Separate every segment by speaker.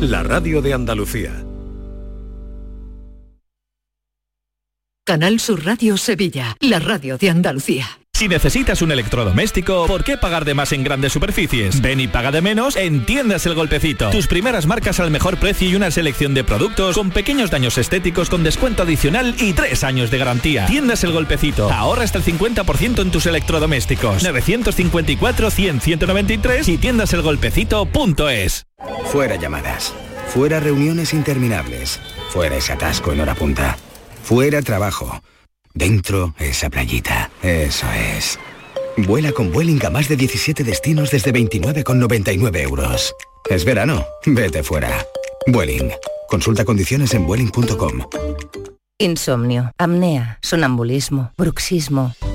Speaker 1: la radio de Andalucía.
Speaker 2: Canal Sur Radio Sevilla, la radio de Andalucía.
Speaker 3: Si necesitas un electrodoméstico, ¿por qué pagar de más en grandes superficies? Ven y paga de menos en Tiendas El Golpecito. Tus primeras marcas al mejor precio y una selección de productos con pequeños daños estéticos con descuento adicional y tres años de garantía. Tiendas El Golpecito. Ahorra hasta el 50% en tus electrodomésticos. 954-100-193 y tiendaselgolpecito.es.
Speaker 4: Fuera llamadas. Fuera reuniones interminables. Fuera ese atasco en hora punta. Fuera trabajo. Dentro, esa playita. Eso es. Vuela con Vueling a más de 17 destinos desde 29,99 euros. Es verano. Vete fuera. Vueling. Consulta condiciones en vueling.com.
Speaker 5: Insomnio, apnea, sonambulismo, bruxismo.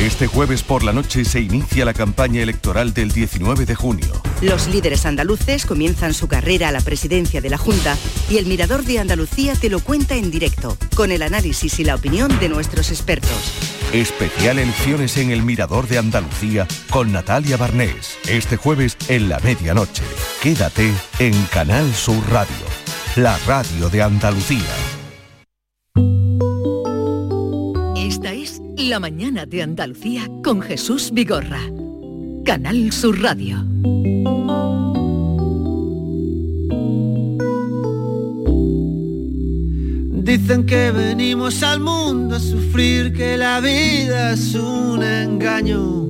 Speaker 6: Este jueves por la noche se inicia la campaña electoral del 19 de junio.
Speaker 7: Los líderes andaluces comienzan su carrera a la presidencia de la Junta y el Mirador de Andalucía te lo cuenta en directo, con el análisis y la opinión de nuestros expertos.
Speaker 6: Especial elecciones en el Mirador de Andalucía con Natalia Barnés. Este jueves en la medianoche. Quédate en Canal Sur Radio, la radio de Andalucía.
Speaker 2: La mañana de Andalucía con Jesús Vigorra. Canal Sur Radio.
Speaker 8: Dicen que venimos al mundo a sufrir, que la vida es un engaño.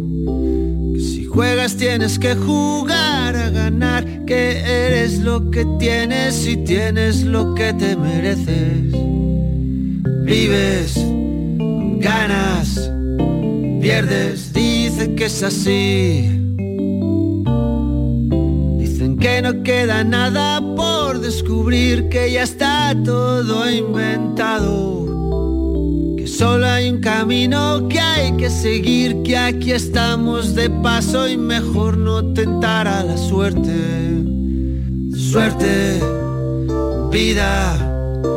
Speaker 8: Que si juegas tienes que jugar a ganar, que eres lo que tienes y tienes lo que te mereces. Vives, ganas, pierdes, dicen que es así. Dicen que no queda nada por descubrir, que ya está todo inventado. Que solo hay un camino que hay que seguir, que aquí estamos de paso y mejor no tentar a la suerte. Suerte, vida.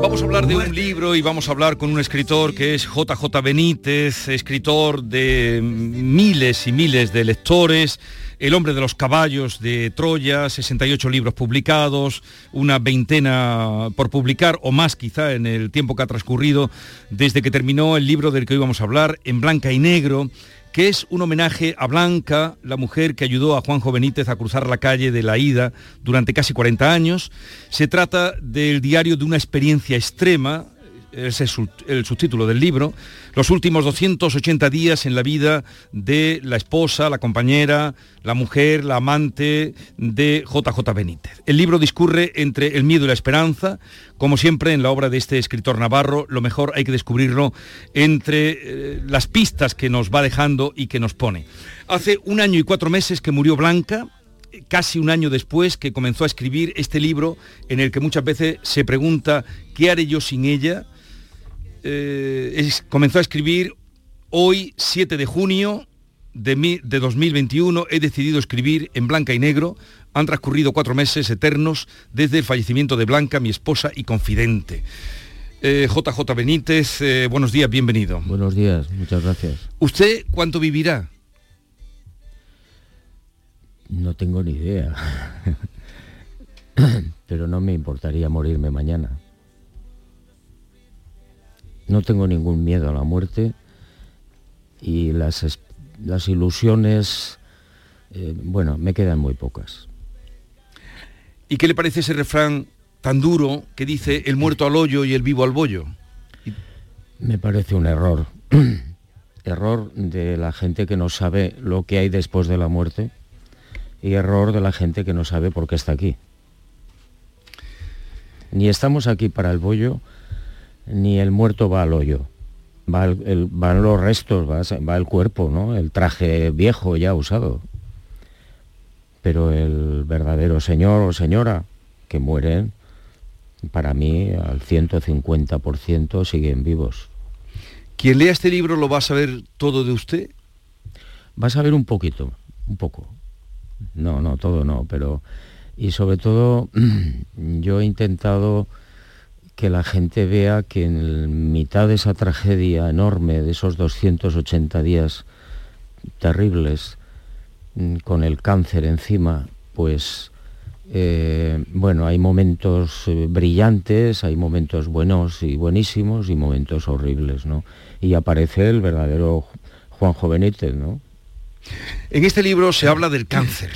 Speaker 9: Vamos a hablar de un libro y vamos a hablar con un escritor que es JJ Benítez, escritor de miles y miles de lectores, El hombre de los caballos de Troya, 68 libros publicados, una veintena por publicar o más quizá en el tiempo que ha transcurrido desde que terminó el libro del que hoy vamos a hablar, En blanca y negro, que es un homenaje a Blanca, la mujer que ayudó a Juanjo Benítez a cruzar la calle de la ida durante casi 40 años. Se trata del diario de una experiencia extrema, es el subtítulo del libro, los últimos 280 días en la vida de la esposa, la compañera, la mujer, la amante de JJ Benítez. El libro discurre entre el miedo y la esperanza, como siempre en la obra de este escritor navarro, lo mejor hay que descubrirlo entre eh, las pistas que nos va dejando y que nos pone. Hace un año y cuatro meses que murió Blanca, casi un año después que comenzó a escribir este libro en el que muchas veces se pregunta ¿qué haré yo sin ella? Eh, es- comenzó a escribir hoy, 7 de junio de, mi- de 2021, he decidido escribir en blanca y negro. Han transcurrido cuatro meses eternos desde el fallecimiento de Blanca, mi esposa y confidente. Eh, JJ Benítez, eh, buenos días, bienvenido.
Speaker 10: Buenos días, muchas gracias.
Speaker 9: ¿Usted cuánto vivirá?
Speaker 10: No tengo ni idea. Pero no me importaría morirme mañana. No tengo ningún miedo a la muerte y las, es- las ilusiones, eh, bueno, me quedan muy pocas.
Speaker 9: ¿Y qué le parece ese refrán tan duro que dice el muerto al hoyo y el vivo al bollo?
Speaker 10: Me parece un error. error de la gente que no sabe lo que hay después de la muerte y error de la gente que no sabe por qué está aquí. Ni estamos aquí para el bollo, ni el muerto va al hoyo. Va el- el- van los restos, va, va el cuerpo, ¿no? El traje viejo ya usado. Pero el verdadero señor o señora que mueren, para mí al 150% siguen vivos.
Speaker 9: Quien lea este libro lo va a saber todo de usted.
Speaker 10: Vas a ver un poquito, un poco. No, no, todo no, pero Y sobre todo yo he intentado que la gente vea que en mitad de esa tragedia enorme, de esos 280 días terribles, mm, con el cáncer encima, pues eh, bueno, hay momentos eh, brillantes, hay momentos buenos y buenísimos y momentos horribles, ¿no? Y aparece el verdadero Juan Benítez, ¿no?
Speaker 9: En este libro se habla del cáncer,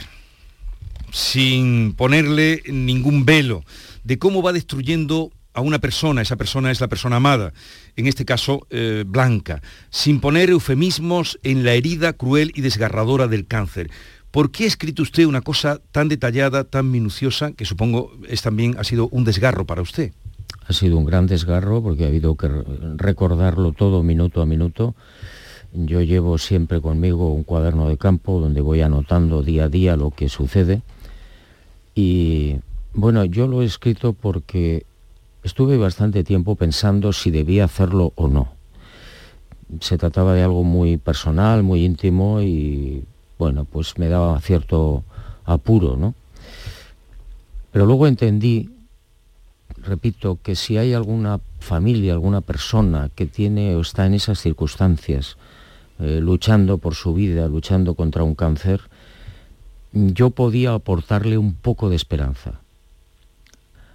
Speaker 9: sin ponerle ningún velo, de cómo va destruyendo a una persona, esa persona es la persona amada, en este caso eh, Blanca, sin poner eufemismos en la herida cruel y desgarradora del cáncer. ¿Por qué ha escrito usted una cosa tan detallada, tan minuciosa, que supongo es también ha sido un desgarro para usted?
Speaker 10: Ha sido un gran desgarro porque ha habido que recordarlo todo minuto a minuto. Yo llevo siempre conmigo un cuaderno de campo donde voy anotando día a día lo que sucede. Y bueno, yo lo he escrito porque estuve bastante tiempo pensando si debía hacerlo o no. Se trataba de algo muy personal, muy íntimo y bueno, pues me daba cierto apuro, ¿no? Pero luego entendí, repito, que si hay alguna familia, alguna persona que tiene o está en esas circunstancias, eh, luchando por su vida, luchando contra un cáncer, yo podía aportarle un poco de esperanza.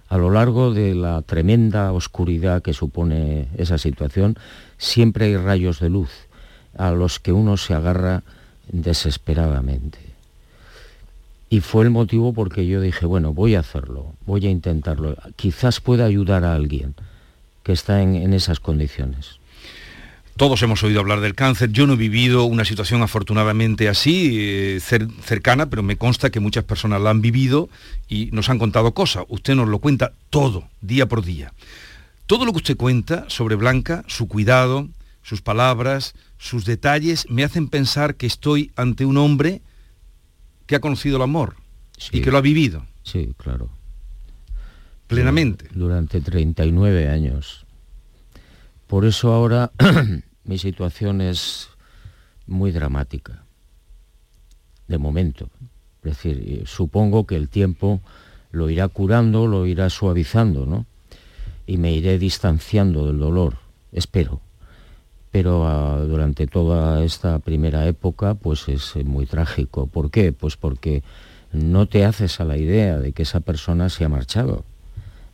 Speaker 10: A lo largo de la tremenda oscuridad que supone esa situación, siempre hay rayos de luz a los que uno se agarra desesperadamente. Y fue el motivo porque yo dije, bueno, voy a hacerlo, voy a intentarlo. Quizás pueda ayudar a alguien que está en, esas condiciones.
Speaker 9: Todos hemos oído hablar del cáncer. Yo no he vivido una situación afortunadamente así, eh, cercana, pero me consta que muchas personas la han vivido y nos han contado cosas. Usted nos lo cuenta todo, día por día. Todo lo que usted cuenta sobre Blanca, su cuidado, sus palabras, sus detalles me hacen pensar que estoy ante un hombre que ha conocido el amor y que lo ha vivido.
Speaker 10: Sí, claro.
Speaker 9: Plenamente.
Speaker 10: Durante 39 años. Por eso ahora mi situación es muy dramática. De momento. Es decir, supongo que el tiempo lo irá curando, lo irá suavizando, ¿no? Y me iré distanciando del dolor, espero pero ah, durante toda esta primera época pues es eh, muy trágico. ¿Por qué? Pues porque no te haces a la idea de que esa persona se ha marchado,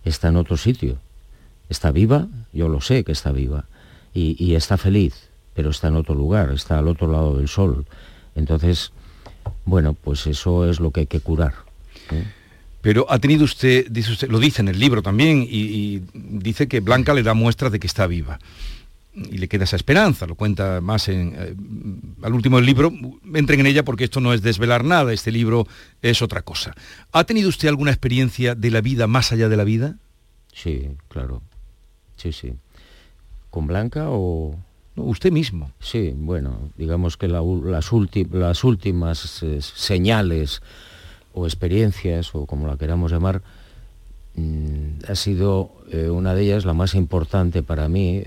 Speaker 10: está en otro sitio, está viva, yo lo sé que está viva, y, está feliz, pero está en otro lugar, está al otro lado del sol. Entonces, bueno, pues eso es lo que hay que curar. ¿eh?
Speaker 9: Pero ha tenido usted, dice usted, lo dice en el libro también, y, y dice que Blanca le da muestras de que está viva y le queda esa esperanza, lo cuenta más en, eh, al último del libro, entren en ella porque esto no es desvelar nada, este libro es otra cosa. ¿Ha tenido usted alguna experiencia de la vida más allá de la vida?
Speaker 10: Sí, claro, sí, sí. ¿Con Blanca o...?
Speaker 9: usted mismo.
Speaker 10: Sí, bueno, digamos que las, las, últimas eh, señales o experiencias, o como la queramos llamar, mm, ha sido eh, una de ellas la más importante para mí,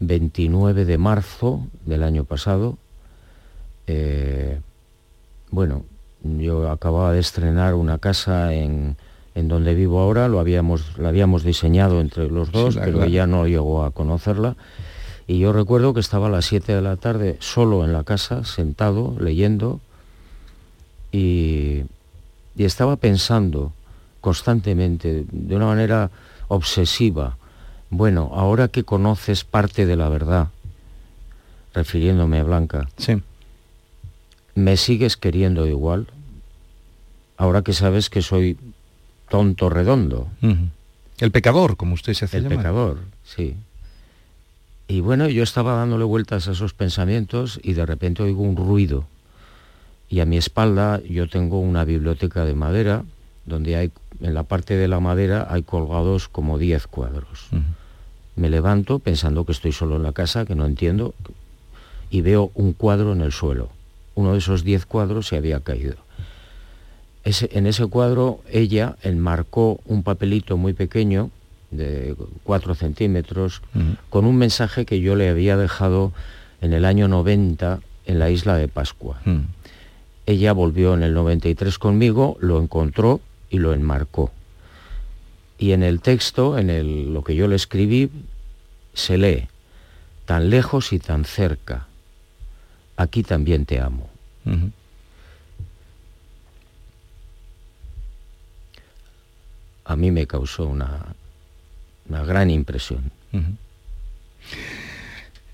Speaker 10: 29 de marzo del año pasado. Eh, bueno, yo acababa de estrenar una casa en, donde vivo ahora, lo habíamos, la habíamos diseñado entre los dos, pero ella no llegó a conocerla. Y yo recuerdo que estaba a las 7 de la tarde solo en la casa, sentado, leyendo, y, y estaba pensando constantemente, de una manera obsesiva, bueno, ahora que conoces parte de la verdad, refiriéndome a Blanca,
Speaker 9: sí.
Speaker 10: ¿me sigues queriendo igual? Ahora que sabes que soy tonto redondo.
Speaker 9: El pecador, como usted se hace
Speaker 10: El pecador, sí. Y bueno, yo estaba dándole vueltas a esos pensamientos y de repente oigo un ruido. Y a mi espalda yo tengo una biblioteca de madera donde hay, en la parte de la madera hay colgados como 10 cuadros. Me levanto pensando que estoy solo en la casa, que no entiendo, y veo un cuadro en el suelo. Uno de esos diez cuadros se había caído. En ese cuadro ella enmarcó un papelito muy pequeño, de cuatro centímetros, con un mensaje que yo le había dejado en el año 90 en la isla de Pascua. Ella volvió en el 93 conmigo, lo encontró y lo enmarcó. Y en el texto, en el, lo que yo le escribí, se lee, tan lejos y tan cerca, aquí también te amo. A mí me causó una, una gran impresión.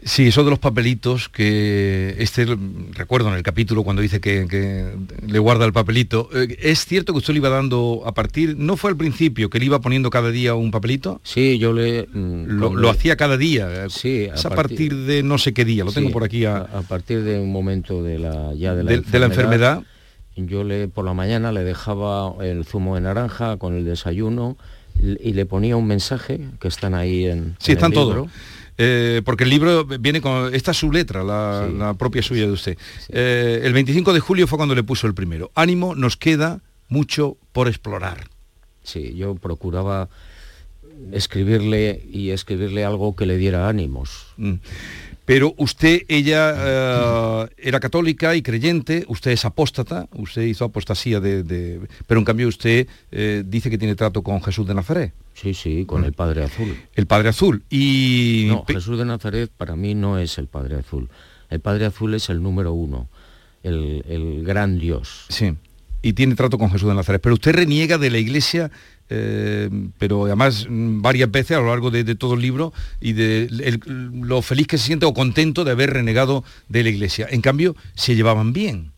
Speaker 9: Sí, eso de los papelitos, que este, recuerdo en el capítulo cuando dice que, le guarda el papelito, eh, ¿es cierto que usted le iba dando a partir, no fue al principio que le iba poniendo cada día un papelito?
Speaker 10: Sí, yo le...
Speaker 9: Mm, lo, hacía cada día,
Speaker 10: sí,
Speaker 9: a, partir, de no sé qué día, lo tengo por aquí.
Speaker 10: A, partir de un momento de la, ya de la,
Speaker 9: enfermedad, de la enfermedad.
Speaker 10: Yo le, por la mañana le dejaba el zumo de naranja con el desayuno y le ponía un mensaje que están ahí en...
Speaker 9: Sí, están todos eh, porque el libro viene con, esta es su letra, la, propia suya de usted. Eh, el 25 de julio fue cuando le puso el primero. Ánimo, nos queda mucho por explorar.
Speaker 10: Sí, yo procuraba escribirle y escribirle algo que le diera ánimos. Mm.
Speaker 9: Pero usted, ella eh, era católica y creyente, usted es apóstata, usted hizo apostasía de... pero en cambio usted eh, dice que tiene trato con Jesús de Nazaret.
Speaker 10: Sí, sí, con el Padre Azul.
Speaker 9: El Padre Azul. Y...
Speaker 10: No, Jesús de Nazaret para mí no es el Padre Azul. El Padre Azul es el número uno, el, el gran Dios.
Speaker 9: Sí y tiene trato con Jesús de Nazaret. Pero usted reniega de la iglesia, eh, pero además mm, varias veces a lo largo de, todo el libro y de lo feliz que se siente o contento de haber renegado de la iglesia. En cambio, se llevaban bien.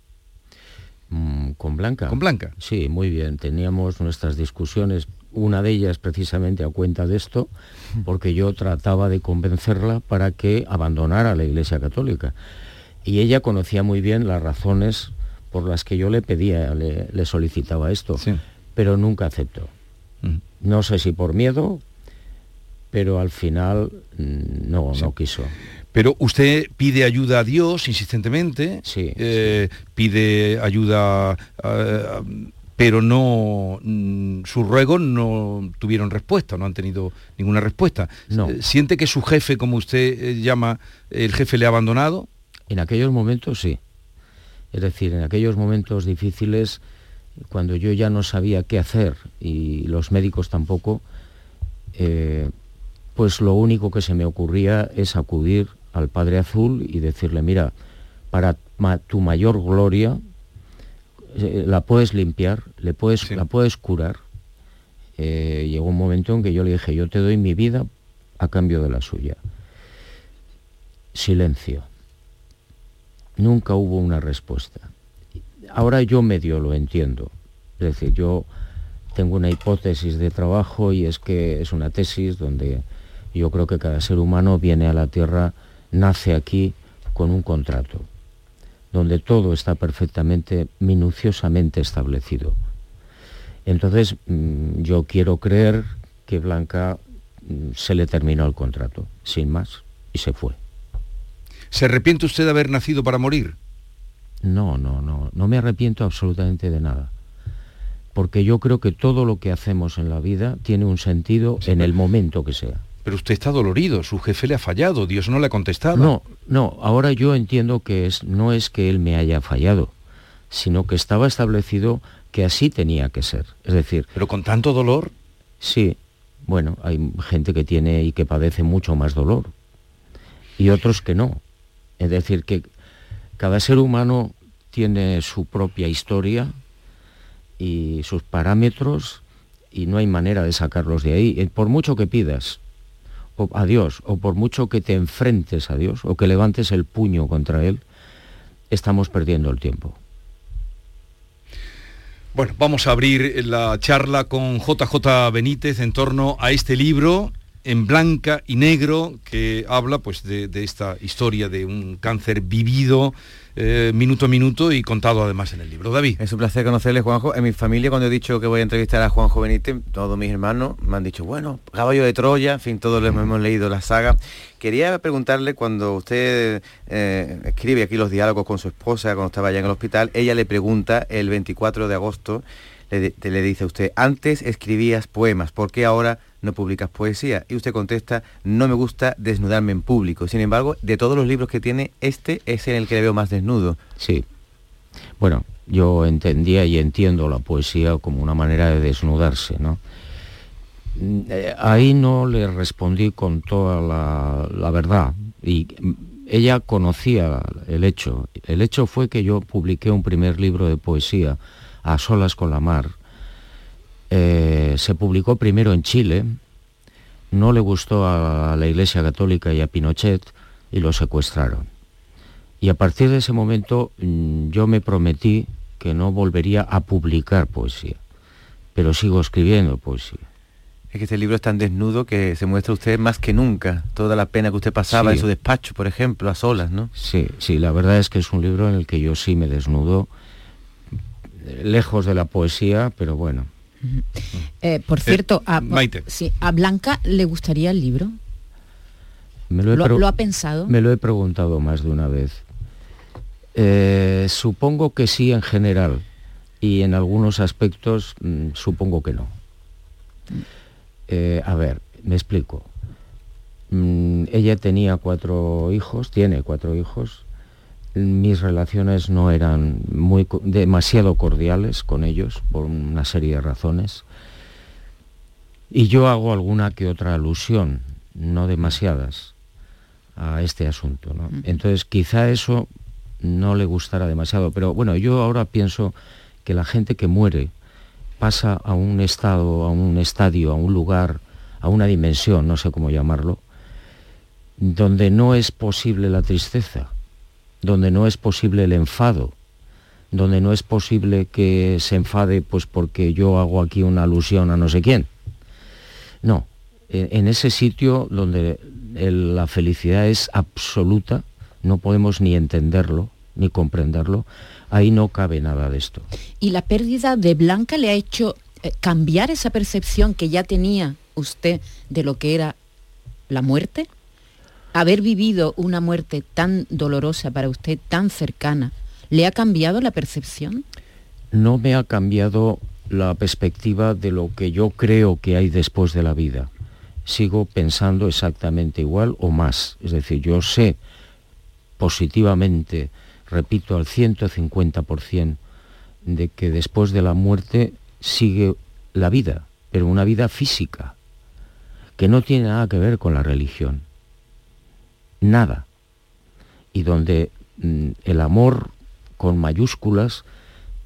Speaker 10: Mm, con Blanca.
Speaker 9: Con Blanca.
Speaker 10: Sí, muy bien. Teníamos nuestras discusiones, una de ellas precisamente a cuenta de esto, porque yo trataba de convencerla para que abandonara la Iglesia Católica. Y ella conocía muy bien las razones por las que yo le pedía, le, solicitaba esto, pero nunca aceptó. Mm. No sé si por miedo, pero al final mm, no, no quiso.
Speaker 9: Pero usted pide ayuda a Dios insistentemente,
Speaker 10: sí,
Speaker 9: eh, pide ayuda, eh, pero no, mm, sus ruegos no tuvieron respuesta, no han tenido ninguna respuesta.
Speaker 10: No.
Speaker 9: Eh, ¿Siente que su jefe, como usted llama, el jefe le ha abandonado?
Speaker 10: En aquellos momentos sí. Es decir, en aquellos momentos difíciles, cuando yo ya no sabía qué hacer y los médicos tampoco, eh, pues lo único que se me ocurría es acudir al Padre Azul y decirle, mira, para tu mayor gloria, eh, la puedes limpiar, le puedes, la puedes curar. Eh, llegó un momento en que yo le dije, yo te doy mi vida a cambio de la suya. Silencio nunca hubo una respuesta. Ahora yo medio lo entiendo. Es decir, yo tengo una hipótesis de trabajo y es que es una tesis donde yo creo que cada ser humano viene a la Tierra, nace aquí con un contrato, donde todo está perfectamente, minuciosamente establecido. Entonces, mm, yo quiero creer que Blanca mm, se le terminó el contrato, sin más, y se fue.
Speaker 9: ¿Se arrepiente usted de haber nacido para morir?
Speaker 10: No, no, no, no me arrepiento absolutamente de nada. Porque yo creo que todo lo que hacemos en la vida tiene un sentido en el momento que sea.
Speaker 9: Pero usted está dolorido, su jefe le ha fallado, Dios no le ha contestado.
Speaker 10: No, no, ahora yo entiendo que es, no es que él me haya fallado, sino que estaba establecido que así tenía que ser. Es decir...
Speaker 9: Pero con tanto dolor.
Speaker 10: Sí, bueno, hay gente que tiene y que padece mucho más dolor. Y otros que no. Es decir, que cada ser humano tiene su propia historia y sus parámetros y no hay manera de sacarlos de ahí. Eh, por mucho que pidas a Dios o por mucho que te enfrentes a Dios o que levantes el puño contra Él, estamos perdiendo el tiempo.
Speaker 9: Bueno, vamos a abrir la charla con JJ Benítez en torno a este libro en blanca y negro que habla pues de, esta historia de un cáncer vivido eh, minuto a minuto y contado además en el libro. David.
Speaker 11: Es un placer conocerle, Juanjo. En mi familia, cuando he dicho que voy a entrevistar a Juanjo Benítez, todos mis hermanos me han dicho, bueno, caballo de Troya, en fin, todos hemos leído la saga. Quería preguntarle, cuando usted eh, escribe aquí los diálogos con su esposa, cuando estaba allá en el hospital, ella le pregunta el 24 de agosto, le, dice a usted, antes escribías poemas, ¿por qué ahora no publicas poesía? Y usted contesta, no me gusta desnudarme en público. Sin embargo, de todos los libros que tiene, este es en el que le veo más desnudo.
Speaker 10: Sí. Bueno, yo entendía y entiendo la poesía como una manera de desnudarse, ¿no? Mm, eh, ahí no le respondí con toda la, verdad y ella conocía el hecho. El hecho fue que yo publiqué un primer libro de poesía, A solas con la mar. Eh, se publicó primero en Chile, no le gustó a la Iglesia Católica y a Pinochet y lo secuestraron. Y a partir de ese momento mm, yo me prometí que no volvería a publicar poesía, pero sigo escribiendo poesía.
Speaker 11: Es que este libro es tan desnudo que se muestra usted más que nunca, toda la pena que usted pasaba en su despacho, por ejemplo, a solas, ¿no?
Speaker 10: Sí, sí, la verdad es que es un libro en el que yo sí me desnudo, lejos de la poesía, pero bueno.
Speaker 12: Eh, por cierto, a, Sí, a Blanca le gustaría el libro.
Speaker 10: Me
Speaker 12: lo, ha pensado?
Speaker 10: Me lo he preguntado más de una vez. Eh, supongo que sí en general y en algunos aspectos mm, supongo que no. Eh, a ver, me explico. Mm, ella tenía cuatro hijos, tiene cuatro hijos. Mis relaciones no eran muy demasiado cordiales con ellos por una serie de razones. Y yo hago alguna que otra alusión, no demasiadas, a este asunto. Entonces quizá eso no le gustará demasiado, pero bueno, yo ahora pienso que la gente que muere pasa a un estado, a un estadio, a un lugar, a una dimensión, no sé cómo llamarlo, donde no es posible la tristeza, donde no es posible el enfado, donde no es posible que se enfade pues porque yo hago aquí una alusión a no sé quién. No, en ese sitio donde la felicidad es absoluta, no podemos ni entenderlo, ni comprenderlo, ahí no cabe nada de esto.
Speaker 12: ¿Y la pérdida de Blanca le ha hecho eh, cambiar esa percepción que ya tenía usted de lo que era la muerte? Haber vivido una muerte tan dolorosa para usted, tan cercana, ¿le ha cambiado la percepción?
Speaker 10: No me ha cambiado la perspectiva de lo que yo creo que hay después de la vida. Sigo pensando exactamente igual o más. Es decir, yo sé positivamente repito, al 150% de que después de la muerte sigue la vida, pero una vida física, que no tiene nada que ver con la religión. Nada. Y donde mm, el amor con mayúsculas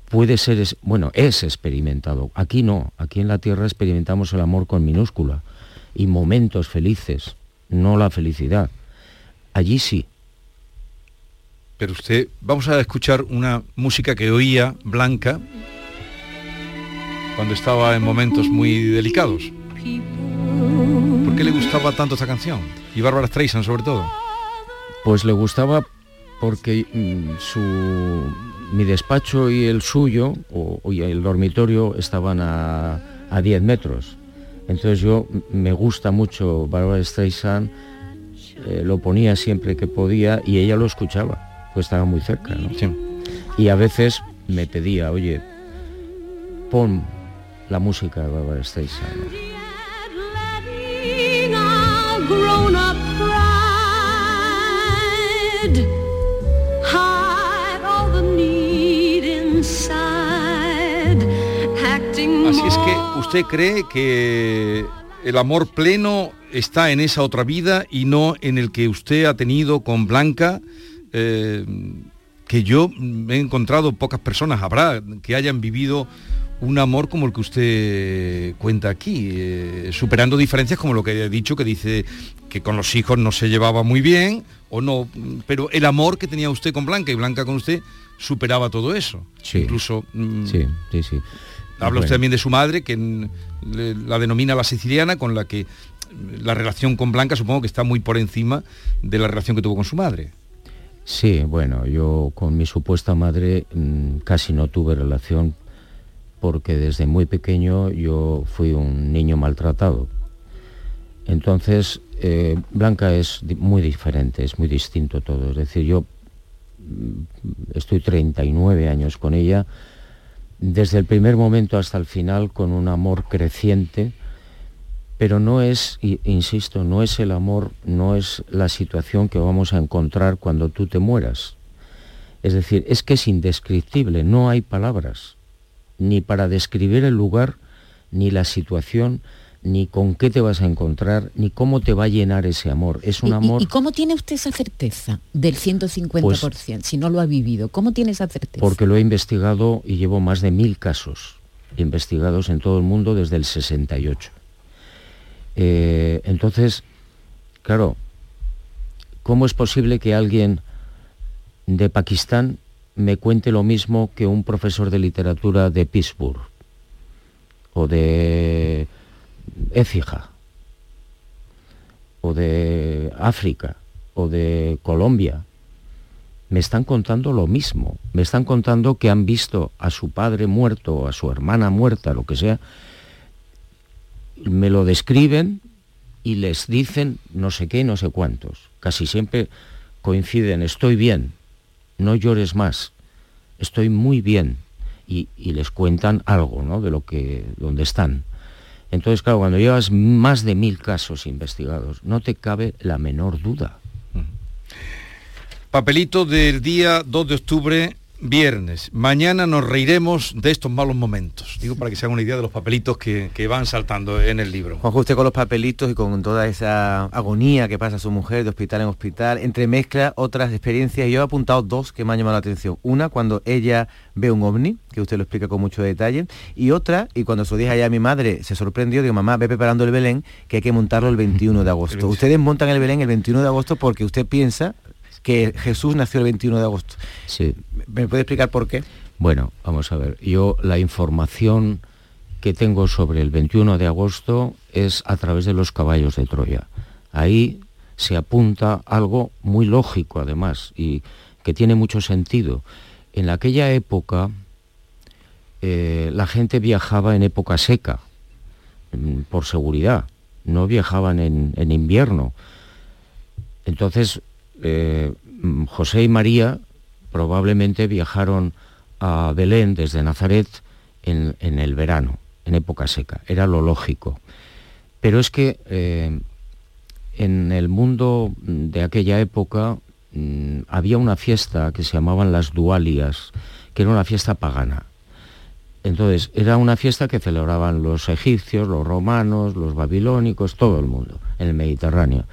Speaker 10: puede ser, bueno, es experimentado. Aquí no, aquí en la Tierra experimentamos el amor con minúscula y momentos felices, no la felicidad. Allí sí,
Speaker 9: pero usted, vamos a escuchar una música que oía Blanca cuando estaba en momentos muy delicados. ¿Por qué le gustaba tanto esta canción? Y Bárbara Streisand sobre todo.
Speaker 10: Pues le gustaba porque mm, su, mi despacho y el suyo, o, el dormitorio, estaban a, a 10 metros. Entonces yo me gusta mucho Bárbara Streisand, eh, lo ponía siempre que podía y ella lo escuchaba pues estaba muy cerca, ¿no? Y a veces me pedía, oye, pon la música de Barbara Streisand.
Speaker 9: Así es que usted cree que el amor pleno está en esa otra vida y no en el que usted ha tenido con Blanca eh, que yo he encontrado pocas personas, habrá, que hayan vivido un amor como el que usted cuenta aquí, eh, superando diferencias como lo que he dicho, que dice que con los hijos no se llevaba muy bien, o no, pero el amor que tenía usted con Blanca y Blanca con usted superaba todo eso. Incluso...
Speaker 10: Mm, sí, sí, sí.
Speaker 9: Habla usted también de su madre, que la denomina la siciliana, con la que la relación con Blanca supongo que está muy por encima de la relación que tuvo con su madre.
Speaker 10: Sí, bueno, yo con mi supuesta madre mm, casi no tuve relación porque desde muy pequeño yo fui un niño maltratado. Entonces, eh, Blanca es muy diferente, es muy distinto todo. Es decir, yo mm, estoy 39 años con ella, desde el primer momento hasta el final con un amor creciente, pero no es, insisto, no es el amor, no es la situación que vamos a encontrar cuando tú te mueras. Es decir, es que es indescriptible, no hay palabras, ni para describir el lugar, ni la situación, ni con qué te vas a encontrar, ni cómo te va a llenar ese amor. Es un amor...
Speaker 12: ¿Y, cómo tiene usted esa certeza del 150%, pues si no lo ha vivido? ¿Cómo tiene esa certeza?
Speaker 10: Porque lo he investigado y llevo más de mil casos investigados en todo el mundo desde el 68. Eh, entonces, claro, ¿cómo es posible que alguien de Pakistán me cuente lo mismo que un profesor de literatura de Pittsburgh o de Écija o de África o de Colombia? Me están contando lo mismo, me están contando que han visto a su padre muerto a su hermana muerta, lo que sea, me lo describen y les dicen no sé qué, no sé cuántos. Casi siempre coinciden, estoy bien, no llores más, estoy muy bien. Y, les cuentan algo ¿no? de lo que, donde están. Entonces, claro, cuando llevas más de mil casos investigados, no te cabe la menor duda.
Speaker 9: Papelito del día 2 de octubre viernes. Mañana nos reiremos de estos malos momentos. Digo para que se hagan una idea de los papelitos que, van saltando en el libro.
Speaker 11: Juanjo, usted con los papelitos y con toda esa agonía que pasa su mujer de hospital en hospital, entremezcla otras experiencias. Yo he apuntado dos que me han llamado la atención. Una, cuando ella ve un ovni, que usted lo explica con mucho detalle. Y otra, y cuando se lo dije allá a mi madre, se sorprendió, digo, mamá, ve preparando el Belén, que hay que montarlo el 21 de agosto. Ustedes montan el Belén el 21 de agosto porque usted piensa que Jesús nació el 21 de agosto.
Speaker 10: Sí.
Speaker 11: ¿Me puede explicar por qué?
Speaker 10: Bueno, vamos a ver. Yo la información que tengo sobre el 21 de agosto es a través de los caballos de Troya. Ahí se apunta algo muy lógico además y que tiene mucho sentido. En aquella época eh, la gente viajaba en época seca, mm, por seguridad, no viajaban en, en invierno. Entonces eh, José y María probablemente viajaron a Belén desde Nazaret en, el verano, en época seca. Era lo lógico. Pero es que eh, en el mundo de aquella época mm, había una fiesta que se llamaban las Dualias, que era una fiesta pagana. Entonces, era una fiesta que celebraban los egipcios, los romanos, los babilónicos, todo el mundo, en el Mediterráneo.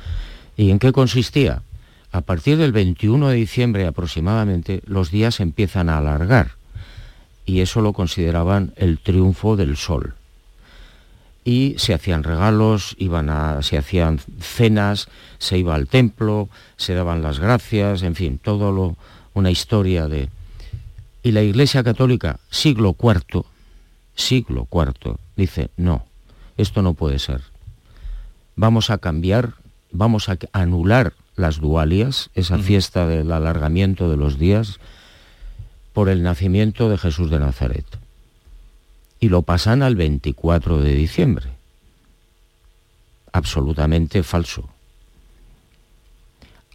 Speaker 10: ¿Y en qué consistía? A partir del 21 de diciembre aproximadamente, los días empiezan a alargar y eso lo consideraban el triunfo del sol. Y se hacían regalos, iban a, se hacían cenas, se iba al templo, se daban las gracias, en fin, todo lo, una historia de... Y la Iglesia Católica, siglo IV, siglo IV, dice, no, esto no puede ser. Vamos a cambiar, vamos a anular las dualias, esa fiesta del alargamiento de los días, por el nacimiento de Jesús de Nazaret. Y lo pasan al 24 de diciembre. Absolutamente falso.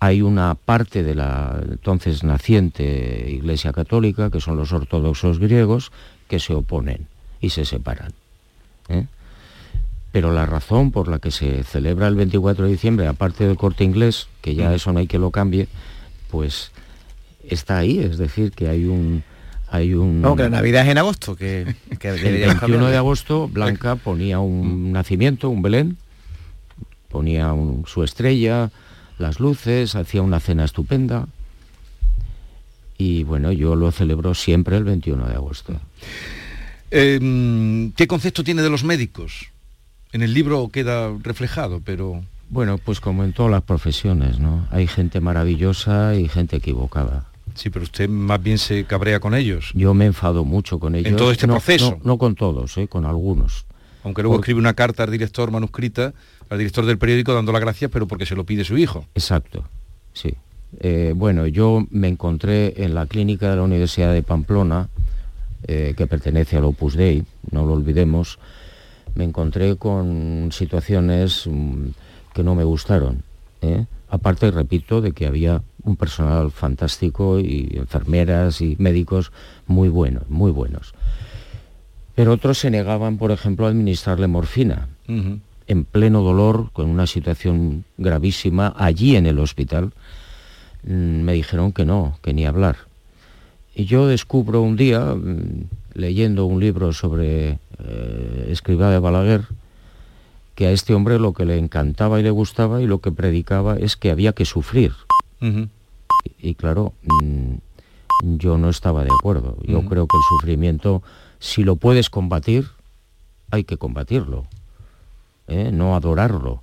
Speaker 10: Hay una parte de la entonces naciente Iglesia Católica, que son los ortodoxos griegos, que se oponen y se separan. ¿eh? Pero la razón por la que se celebra el 24 de diciembre, aparte del corte inglés, que ya mm. eso no hay que lo cambie, pues está ahí, es decir, que hay un... Hay un
Speaker 11: no, que la Navidad es en agosto, que,
Speaker 10: el 21 de agosto Blanca ponía un mm. nacimiento, un Belén, ponía su estrella, las luces, hacía una cena estupenda, y bueno, yo lo celebro siempre el 21 de agosto.
Speaker 9: Em, ¿Qué concepto tiene de los médicos? En el libro queda reflejado, pero...
Speaker 10: Bueno, pues como en todas las profesiones, ¿no? Hay gente maravillosa y gente equivocada.
Speaker 9: Sí, pero usted más bien se cabrea con ellos.
Speaker 10: Yo me enfado mucho con ellos.
Speaker 9: En todo este proceso.
Speaker 10: No, con todos, ¿eh? con algunos.
Speaker 9: Aunque luego escribe una carta al director manuscrita, al director del periódico dando las gracias, pero porque se lo pide su hijo.
Speaker 10: Exacto, sí. Eh, bueno, yo me encontré en la clínica de la Universidad de Pamplona, eh, que pertenece al Opus Dei, no lo olvidemos, me encontré con situaciones mm, que no me gustaron. ¿eh? Aparte, repito, de que había un personal fantástico y enfermeras y médicos muy buenos, muy buenos. Pero otros se negaban, por ejemplo, a administrarle morfina. En pleno dolor, con una situación gravísima, allí en el hospital, mm, me dijeron que no, que ni hablar. y yo descubro un día, mm, leyendo un libro sobre eh, Escribá de Balaguer, que a este hombre lo que le encantaba y le gustaba y lo que predicaba es que había que sufrir. y, claro, mm, yo no estaba de acuerdo. Yo creo que el sufrimiento, si lo puedes combatir, hay que combatirlo, ¿eh? no adorarlo.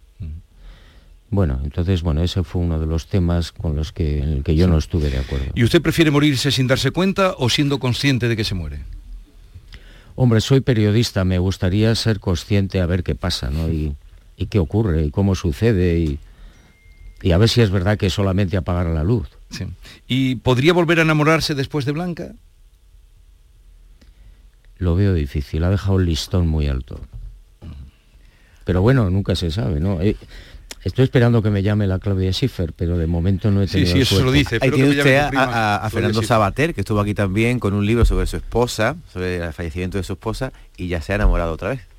Speaker 10: Bueno, entonces, bueno, ese fue uno de los temas con los que, en el que yo no estuve de acuerdo.
Speaker 9: ¿Y usted prefiere morirse sin darse cuenta o siendo consciente de que se muere?
Speaker 10: Hombre, soy periodista, me gustaría ser consciente a ver qué pasa, ¿no? Y, qué ocurre, y cómo sucede, y, y, a ver si es verdad que solamente apagar la luz.
Speaker 9: Sí. ¿Y podría volver a enamorarse después de Blanca?
Speaker 10: Lo veo difícil, ha dejado el listón muy alto. Pero bueno, nunca se sabe, ¿no? Eh, Estoy esperando que me llame la Claudia Schiffer, pero de momento no he tenido
Speaker 9: Sí, sí, eso lo dice.
Speaker 11: Ahí tiene usted a, Fernando Sabater, que estuvo aquí también con un libro sobre su esposa, sobre el fallecimiento de su esposa, y ya se ha enamorado otra vez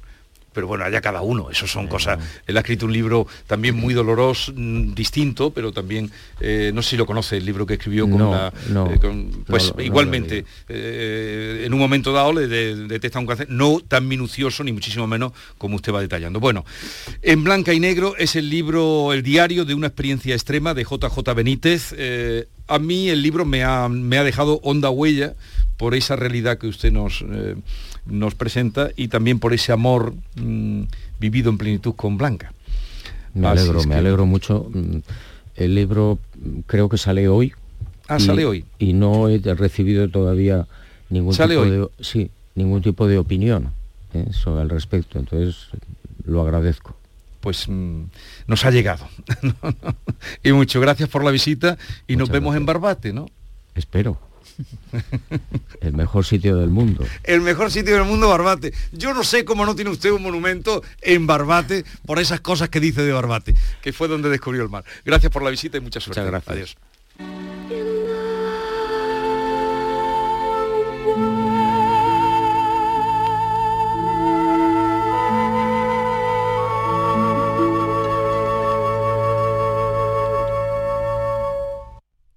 Speaker 9: pero bueno, allá cada uno, eso son cosas. Él ha escrito un libro también muy doloroso, mm, distinto, pero también, eh, no sé si lo conoce, el libro que escribió con la... Eh, pues igualmente, eh, en un momento dado le detesta un cáncer, no tan minucioso ni muchísimo menos como usted va detallando. Bueno, En Blanca y Negro es el libro, el diario de una experiencia extrema de JJ Benítez. a mí el libro me ha, me ha dejado honda huella por esa realidad que usted nos nos presenta y también por ese amor mm, vivido en plenitud con Blanca.
Speaker 10: Me alegro, me alegro mucho. Mm, el libro mm, creo que sale hoy.
Speaker 9: Ah, sale hoy.
Speaker 10: Y no he recibido todavía ningún tipo de sí, ningún tipo de opinión ¿eh? sobre el respecto. Entonces lo agradezco
Speaker 9: pues nos ha llegado. y muchas gracias por la visita y nos vemos en Barbate, ¿no?
Speaker 10: Espero. El mejor sitio del mundo.
Speaker 9: El mejor sitio del mundo, Barbate. Yo no sé cómo no tiene usted un monumento en Barbate por esas cosas que dice de Barbate, que fue donde descubrió el mar. Gracias por la visita y mucha suerte.
Speaker 10: Muchas gracias.
Speaker 9: Adiós.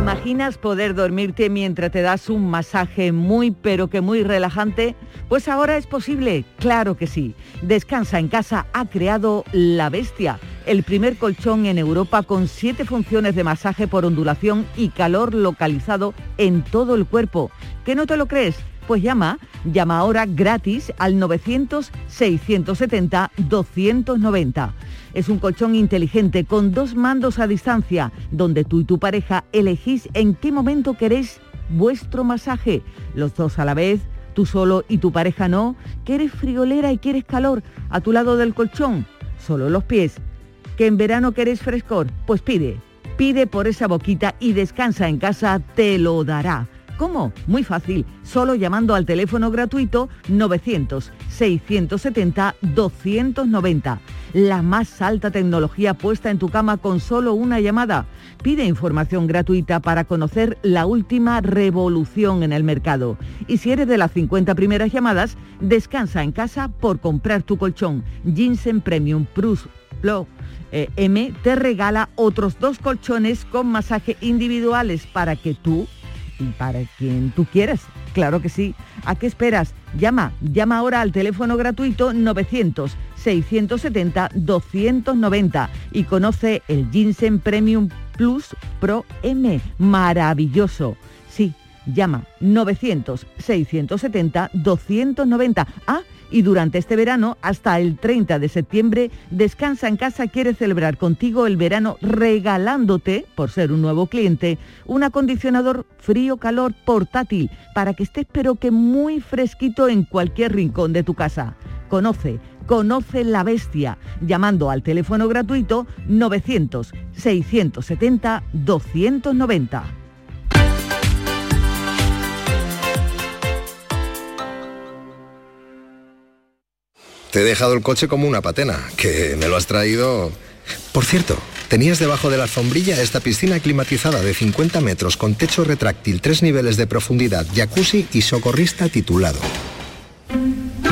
Speaker 13: imaginas poder dormirte mientras te das un masaje muy pero que muy relajante? Pues ahora es posible, claro que sí. Descansa en casa ha creado La Bestia, el primer colchón en Europa con siete funciones de masaje por ondulación y calor localizado en todo el cuerpo. ¿Que no te lo crees? Pues llama, llama ahora gratis al 900-670-290. Es un colchón inteligente con dos mandos a distancia, donde tú y tu pareja elegís en qué momento queréis vuestro masaje. Los dos a la vez, tú solo y tu pareja no. ¿Que eres friolera y quieres calor a tu lado del colchón? Solo los pies. ¿Que en verano querés frescor? Pues pide. Pide por esa boquita y descansa en casa, te lo dará. ¿Cómo? Muy fácil, solo llamando al teléfono gratuito 900-670-290. La más alta tecnología puesta en tu cama con solo una llamada. Pide información gratuita para conocer la última revolución en el mercado. Y si eres de las 50 primeras llamadas, descansa en casa por comprar tu colchón. Ginseng Premium Plus Pro eh, M te regala otros dos colchones con masaje individuales para que tú para quien tú quieras. Claro que sí. ¿A qué esperas? Llama, llama ahora al teléfono gratuito 900 670 290 y conoce el Ginseng Premium Plus Pro M. Maravilloso. Sí, llama 900 670 290. Ah, y durante este verano, hasta el 30 de septiembre, Descansa en Casa quiere celebrar contigo el verano regalándote, por ser un nuevo cliente, un acondicionador frío-calor portátil para que estés pero que muy fresquito en cualquier rincón de tu casa. Conoce, conoce la bestia, llamando al teléfono gratuito 900 670 290.
Speaker 14: Te he dejado el coche como una patena, que me lo has traído... Por cierto, tenías debajo de la alfombrilla esta piscina climatizada de 50 metros con techo retráctil, tres niveles de profundidad, jacuzzi y socorrista titulado.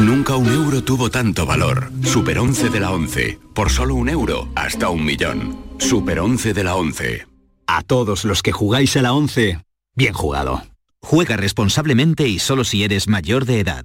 Speaker 15: Nunca un euro tuvo tanto valor. Super 11 de la 11. Por solo un euro, hasta un millón. Super 11 de la 11.
Speaker 16: A todos los que jugáis a la 11, bien jugado. Juega responsablemente y solo si eres mayor de edad.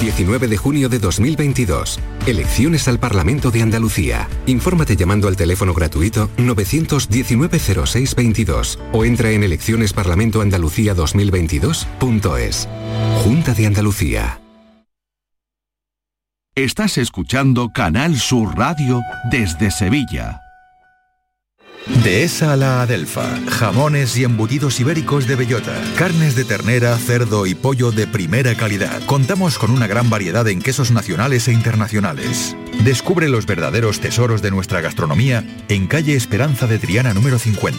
Speaker 17: 19 de junio de 2022. Elecciones al Parlamento de Andalucía. Infórmate llamando al teléfono gratuito 919-0622 o entra en eleccionesparlamentoandalucía2022.es. Junta de Andalucía.
Speaker 6: Estás escuchando Canal Sur Radio desde Sevilla.
Speaker 18: Dehesa a la Adelfa. Jamones y embutidos ibéricos de bellota. Carnes de ternera, cerdo y pollo de primera calidad. Contamos con una gran variedad en quesos nacionales e internacionales. Descubre los verdaderos tesoros de nuestra gastronomía en calle Esperanza de Triana número 50.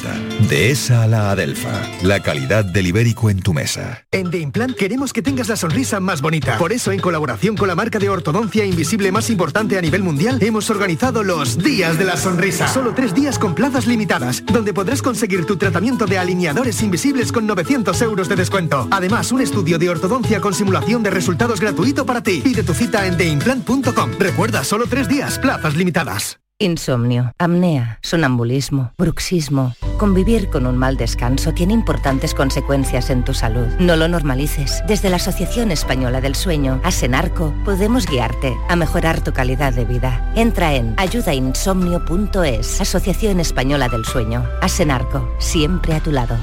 Speaker 18: Dehesa a la Adelfa. La calidad del ibérico en tu mesa.
Speaker 19: En The Implant queremos que tengas la sonrisa más bonita. Por eso, en colaboración con la marca de ortodoncia invisible más importante a nivel mundial, hemos organizado los Días de la Sonrisa. Solo tres días con plazas limitadas, donde podrás conseguir tu tratamiento de alineadores invisibles con 900 euros de descuento. Además, un estudio de ortodoncia con simulación de resultados gratuito para ti. Pide tu cita en theimplant.com. Recuerda, solo tres días, plazas limitadas.
Speaker 5: Insomnio, apnea, sonambulismo, bruxismo. Convivir con un mal descanso tiene importantes consecuencias en tu salud. No lo normalices. Desde la Asociación Española del Sueño, Asenarco, podemos guiarte a mejorar tu calidad de vida. Entra en ayudainsomnio.es, Asociación Española del Sueño. Asenarco, siempre a tu lado.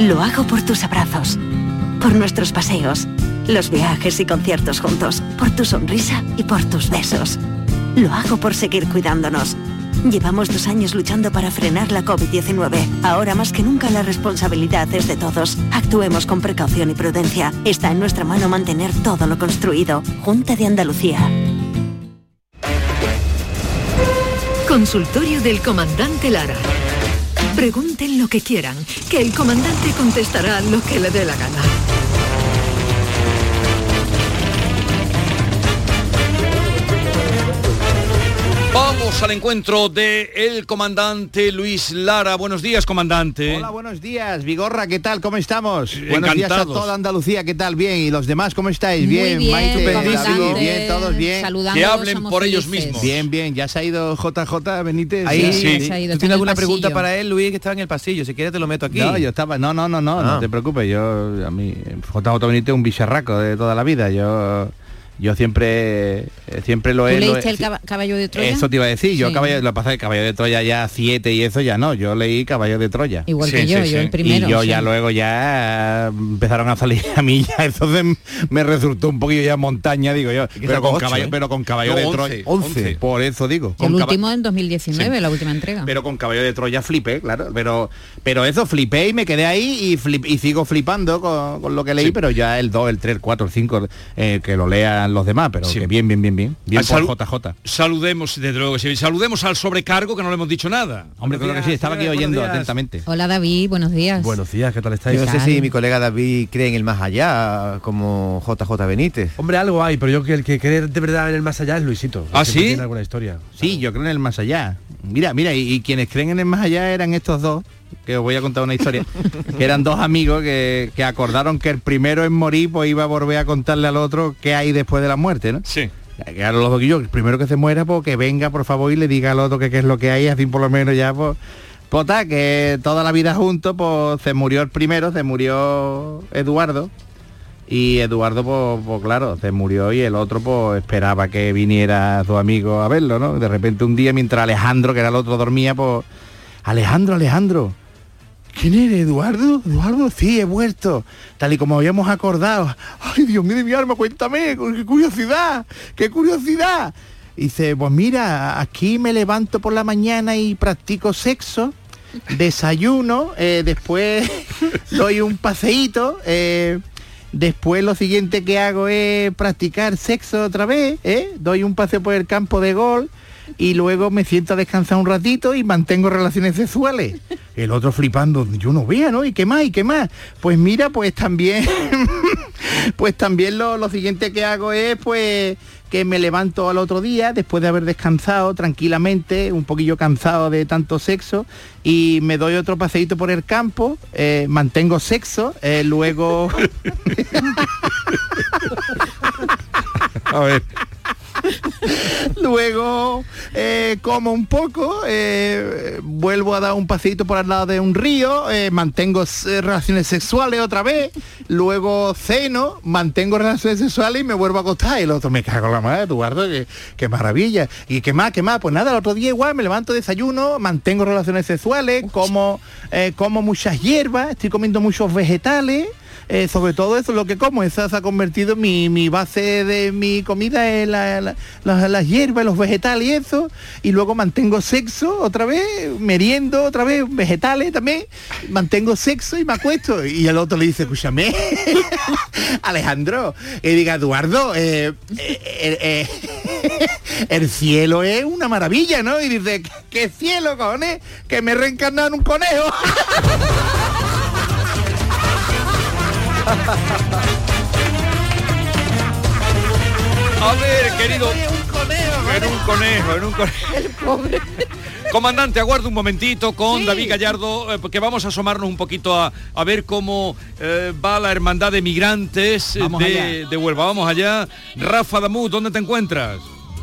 Speaker 20: Lo hago por tus abrazos, por nuestros paseos, los viajes y conciertos juntos, por tu sonrisa y por tus besos. Lo hago por seguir cuidándonos. Llevamos dos años luchando para frenar la COVID-19. Ahora más que nunca la responsabilidad es de todos. Actuemos con precaución y prudencia. Está en nuestra mano mantener todo lo construido. Junta de Andalucía.
Speaker 2: Consultorio del comandante Lara. Pregunten lo que quieran, que el comandante contestará lo que le dé la gana.
Speaker 9: Vamos al encuentro de el comandante Luis Lara. Buenos días, comandante.
Speaker 21: Hola, buenos días, Vigorra, ¿qué tal? ¿Cómo estamos? Buenos días a
Speaker 9: Encantados.
Speaker 21: toda Andalucía, ¿qué tal? Bien, ¿y los demás cómo estáis?
Speaker 12: Muy
Speaker 21: bien,
Speaker 12: bien,
Speaker 21: Maite. David, bien, todos bien.
Speaker 12: Saludándolos, Que hablen por ellos felices. mismos.
Speaker 21: Bien, bien, ya se ha ido JJ Benítez.
Speaker 11: Ahí,
Speaker 21: Sí,
Speaker 11: sí. ¿Tú tienes alguna pregunta para él, Luis, que estaba en el pasillo? Si quieres te lo meto aquí.
Speaker 21: No, yo estaba, no, no, no, no,
Speaker 11: Ah.
Speaker 21: no te preocupes, yo, a mí, JJ Benítez es un bicharraco de toda la vida, yo, yo siempre, eh, siempre lo
Speaker 12: ¿Tú
Speaker 21: he... lo he-
Speaker 12: leíste el caba- caballo de Troya?
Speaker 21: Eso te iba a decir, yo
Speaker 12: Sí.
Speaker 21: caballo, lo que pasa es que caballo de Troya ya 7 y eso ya no, yo leí caballo de Troya.
Speaker 12: Igual que yo, yo el primero,
Speaker 21: Y yo
Speaker 12: sí.
Speaker 21: ya luego ya empezaron a salir a mí ya, entonces me resultó un poquillo ya montaña, digo yo, pero con,
Speaker 11: ocho,
Speaker 21: caballo,
Speaker 11: ¿eh?
Speaker 21: pero con caballo
Speaker 11: No,
Speaker 21: de
Speaker 11: once,
Speaker 21: Troya.
Speaker 11: once.
Speaker 21: Por eso digo.
Speaker 12: El
Speaker 21: con caba-
Speaker 12: último en 2019, la última entrega.
Speaker 21: pero con caballo de Troya flipé, claro. Pero pero eso flipé y me quedé ahí y, flip- y sigo flipando con, con lo que leí, pero ya el 2, el 3, el 4, el 5, eh, que lo los demás, pero que bien, bien, bien, bien. Bien por JJ.
Speaker 9: Saludemos, desde luego sí. Saludemos al sobrecargo que no le hemos dicho nada.
Speaker 21: Hombre, claro que sí, estaba aquí oyendo atentamente.
Speaker 12: Hola David, buenos días.
Speaker 11: Buenos días, ¿qué tal
Speaker 12: ¿Qué
Speaker 11: estáis?
Speaker 12: Yo no sé si
Speaker 11: mi colega David cree en el más allá, como JJ Benítez.
Speaker 22: Hombre, algo hay, pero yo que el que cree de verdad en el más allá es Luisito.
Speaker 21: ¿Ah, sí?
Speaker 22: Tiene alguna historia.
Speaker 21: Sí, yo creo en el más allá. Mira, mira, y, y quienes creen en el más allá eran estos dos, que os voy a contar una historia, que eran dos amigos que, que acordaron que el primero en morir pues iba a volver a contarle al otro qué hay después de la muerte, ¿no?
Speaker 9: Sí.
Speaker 21: Que a los dos que yo, el primero que se muera, pues que venga por favor y le diga al otro que qué es lo que hay, así por lo menos ya pues. Pues ta, que toda la vida juntos, pues se murió el primero, se murió Eduardo. Y Eduardo, pues, pues, claro, se murió y el otro pues esperaba que viniera su amigo a verlo, ¿no? De repente un día mientras Alejandro, que era el otro, dormía, pues, Alejandro, Alejandro, ¿quién eres, Eduardo? Eduardo, sí, he vuelto, tal y como habíamos acordado. Ay, Dios mío mi alma, cuéntame, qué curiosidad, qué curiosidad. Y dice, pues mira, aquí me levanto por la mañana y practico sexo, desayuno, eh, después doy un paseíto, eh, después lo siguiente que hago es practicar sexo otra vez, eh, doy un paseo por el campo de gol y luego me siento a descansar un ratito y mantengo relaciones sexuales. El otro flipando, yo no vea, ¿no? ¿Y qué más? ¿Y qué más? Pues mira, pues también, pues también lo, lo siguiente que hago es pues que me levanto al otro día después de haber descansado tranquilamente, un poquillo cansado de tanto sexo, y me doy otro paseíto por el campo, eh, mantengo sexo, eh, luego...
Speaker 9: A ver.
Speaker 21: Luego eh, como un poco, eh, vuelvo a dar un paseíto por al lado de un río, eh, mantengo relaciones sexuales otra vez, luego ceno, mantengo relaciones sexuales y me vuelvo a acostar. Y el otro me cago en la madre, Eduardo, qué, qué maravilla. ¿Y qué más, qué más? Pues nada, el otro día igual me levanto desayuno, mantengo relaciones sexuales, como, eh, como muchas hierbas, estoy comiendo muchos vegetales. Eh, sobre todo eso es lo que como, esa se ha convertido mi, mi base de mi comida en la- la- las hierbas, los vegetales y eso, y luego mantengo sexo otra vez, meriendo otra vez, vegetales también, mantengo sexo y me acuesto. Y el otro le dice, escúchame, Alejandro, y diga, Eduardo, eh, eh, eh, eh, el cielo es una maravilla, ¿no? Y dice, ¿qué cielo, cojones? Que me en un conejo.
Speaker 9: A ver, querido. En un conejo, en un conejo. Comandante, aguarda un momentito con David Gallardo, eh, porque vamos a asomarnos un poquito a, a ver cómo eh, va la hermandad de migrantes eh, de,
Speaker 23: allá.
Speaker 9: de Huelva. Vamos allá. Rafa Damú, ¿dónde te encuentras?